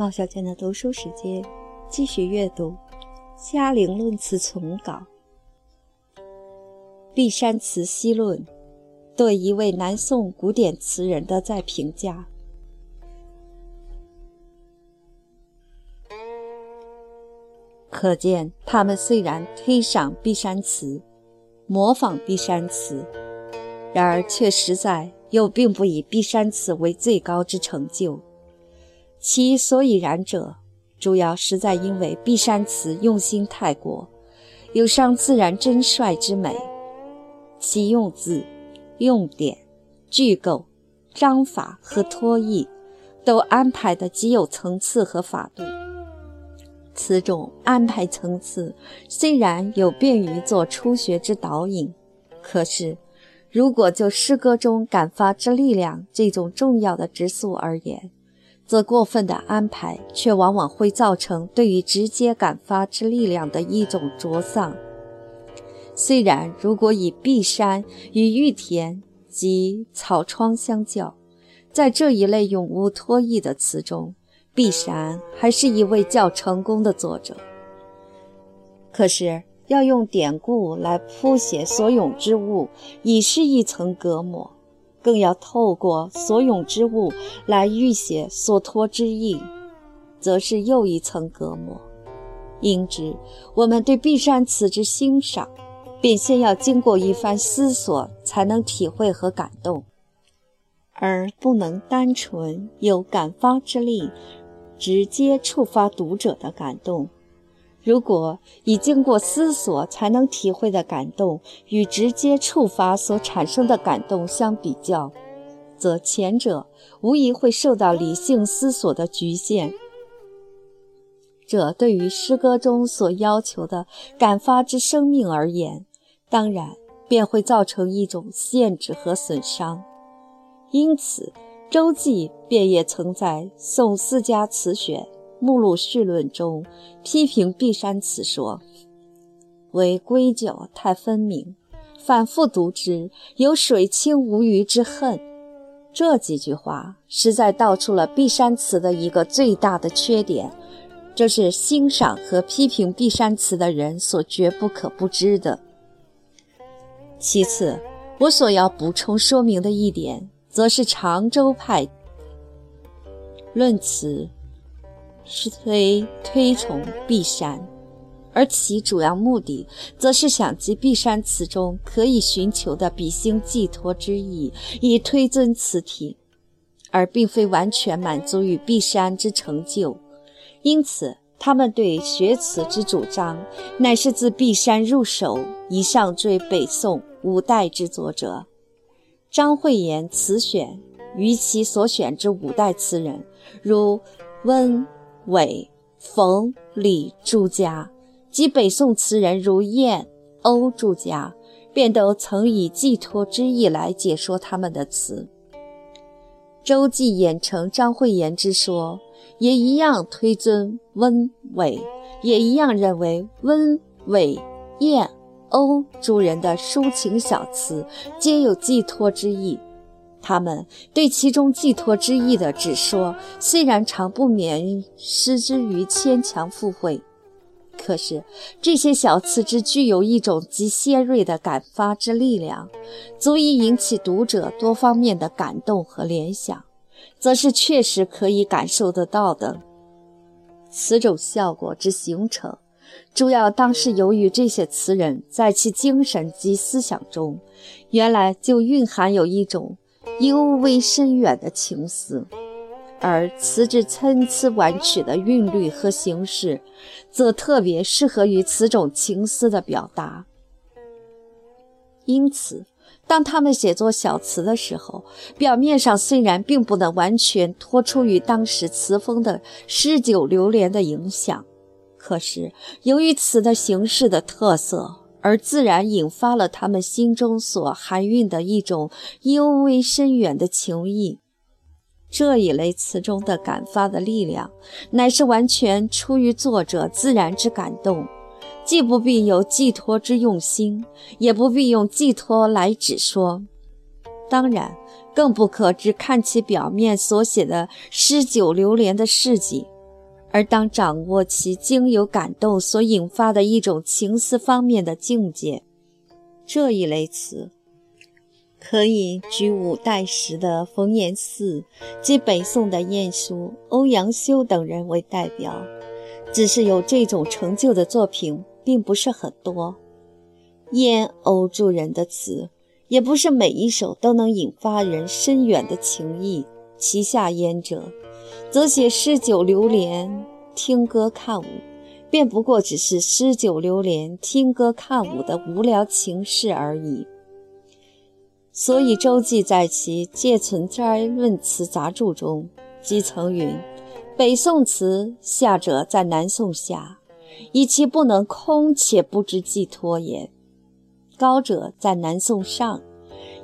毛小娟的读书时间，继续阅读《嘉陵论词丛稿》。《碧山词析论》对一位南宋古典词人的再评价。可见，他们虽然推赏碧山词，模仿碧山词，然而却实在又并不以碧山词为最高之成就。其所以然者，主要实在因为碧山词用心太过，有伤自然真率之美。其用字、用典、句构、章法和托意，都安排的极有层次和法度。此种安排层次，虽然有便于做初学之导引，可是，如果就诗歌中感发之力量这种重要的质素而言，则过分的安排，却往往会造成对于直接感发之力量的一种灼丧。虽然如果以碧山与玉田及草窗相较，在这一类永无脱意的词中，碧山还是一位较成功的作者。可是要用典故来铺写所咏之物，已是一层隔膜。更要透过所咏之物来预写所托之意，则是又一层隔膜。因之，我们对碧山词之欣赏，便先要经过一番思索，才能体会和感动，而不能单纯有感发之力，直接触发读者的感动。如果以经过思索才能体会的感动与直接触发所产生的感动相比较，则前者无疑会受到理性思索的局限。这对于诗歌中所要求的感发之生命而言，当然便会造成一种限制和损伤。因此，周记便也曾在《宋四家词选》。目录序论中批评碧山词说：“为归咎太分明，反复读之有水清无鱼之恨。”这几句话实在道出了碧山词的一个最大的缺点，这是欣赏和批评碧山词的人所绝不可不知的。其次，我所要补充说明的一点，则是常州派论词。是推推崇碧山，而其主要目的，则是想借碧山词中可以寻求的比兴寄托之意，以推尊此体，而并非完全满足于碧山之成就。因此，他们对学词之主张，乃是自碧山入手，以上追北宋五代之作者。张惠言词选于其所选之五代词人，如温。韦、冯、李诸家及北宋词人如晏、欧诸家，便都曾以寄托之意来解说他们的词。周记演成张惠言之说，也一样推尊温、韦，也一样认为温、韦、晏、欧诸人的抒情小词皆有寄托之意。他们对其中寄托之意的指说，虽然常不免失之于牵强附会，可是这些小词之具有一种极尖锐的感发之力量，足以引起读者多方面的感动和联想，则是确实可以感受得到的。此种效果之形成，主要当是由于这些词人在其精神及思想中，原来就蕴含有一种。尤为深远的情思，而词之参差婉曲的韵律和形式，则特别适合于此种情思的表达。因此，当他们写作小词的时候，表面上虽然并不能完全脱出于当时词风的诗酒流连的影响，可是由于词的形式的特色。而自然引发了他们心中所含蕴的一种幽微深远的情意。这一类词中的感发的力量，乃是完全出于作者自然之感动，既不必有寄托之用心，也不必用寄托来指说。当然，更不可只看其表面所写的诗酒流连的事迹，而当掌握其经由感动所引发的一种情思方面的境界，这一类词，可以举五代时的冯延巳及北宋的晏殊、欧阳修等人为代表。只是有这种成就的作品并不是很多。燕欧诸人的词，也不是每一首都能引发人深远的情意。其下焉者。则写诗酒流连，听歌看舞，便不过只是诗酒流连、听歌看舞的无聊情事而已。所以周记在其《借存斋论词杂著》中，即曾云：“北宋词下者在南宋下，以其不能空且不知寄托也；高者在南宋上，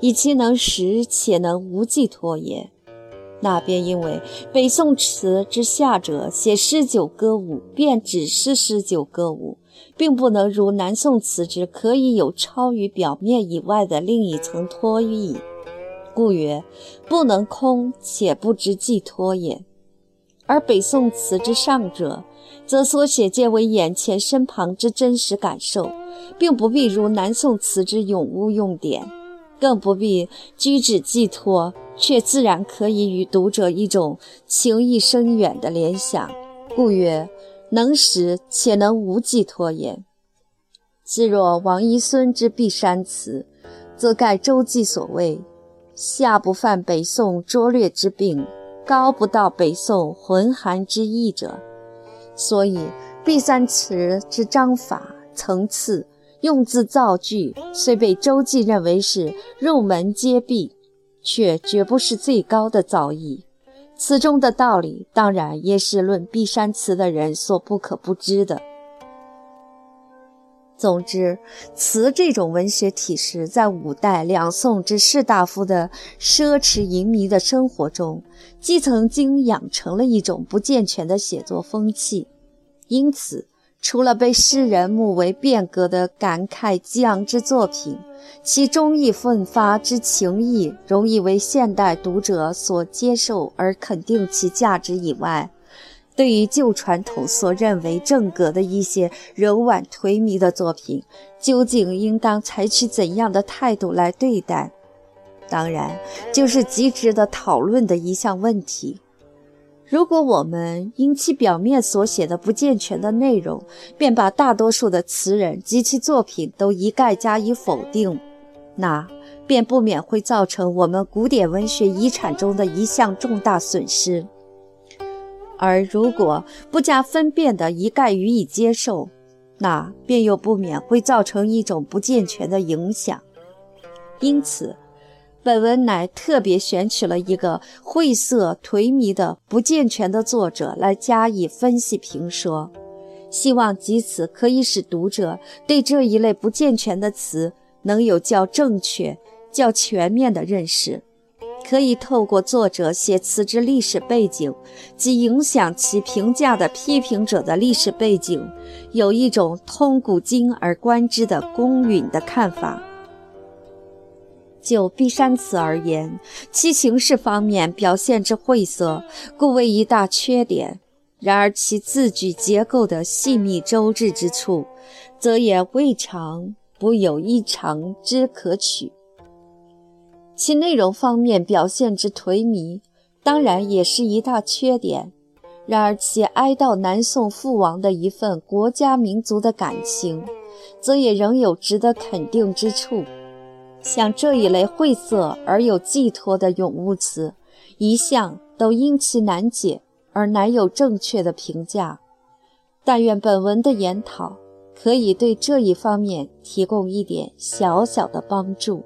以其能实且能无寄托也。”那便因为北宋词之下者写诗酒歌舞，便只是诗酒歌舞，并不能如南宋词之可以有超于表面以外的另一层托意，故曰不能空且不知寄托也。而北宋词之上者，则所写皆为眼前身旁之真实感受，并不必如南宋词之永无用典，更不必居止寄托。却自然可以与读者一种情意深远的联想，故曰能识且能无寄托也。自若王遗孙之《碧山词》，则盖周记所谓“下不犯北宋拙劣之病，高不到北宋浑寒之意者”。所以《碧山词》之章法层次、用字造句，虽被周记认为是入门皆必。却绝不是最高的造诣，此中的道理当然也是论碧山词的人所不可不知的。总之，词这种文学体式，在五代、两宋之士大夫的奢侈淫靡的生活中，既曾经养成了一种不健全的写作风气，因此。除了被世人目为变革的感慨激昂之作品，其忠义奋发之情谊容易为现代读者所接受而肯定其价值以外，对于旧传统所认为正格的一些柔婉颓靡的作品，究竟应当采取怎样的态度来对待？当然，就是极值得讨论的一项问题。如果我们因其表面所写的不健全的内容，便把大多数的词人及其作品都一概加以否定，那便不免会造成我们古典文学遗产中的一项重大损失；而如果不加分辨的一概予以接受，那便又不免会造成一种不健全的影响。因此。本文乃特别选取了一个晦涩颓靡的不健全的作者来加以分析评说，希望藉此可以使读者对这一类不健全的词能有较正确、较全面的认识，可以透过作者写词之历史背景及影响其评价的批评者的历史背景，有一种通古今而观之的公允的看法。就《碧山词》而言，其形式方面表现之晦涩，故为一大缺点；然而其字句结构的细密周至之处，则也未尝不有异常之可取。其内容方面表现之颓靡，当然也是一大缺点；然而其哀悼南宋父王的一份国家民族的感情，则也仍有值得肯定之处。像这一类晦涩而有寄托的咏物词，一向都因其难解而难有正确的评价。但愿本文的研讨可以对这一方面提供一点小小的帮助。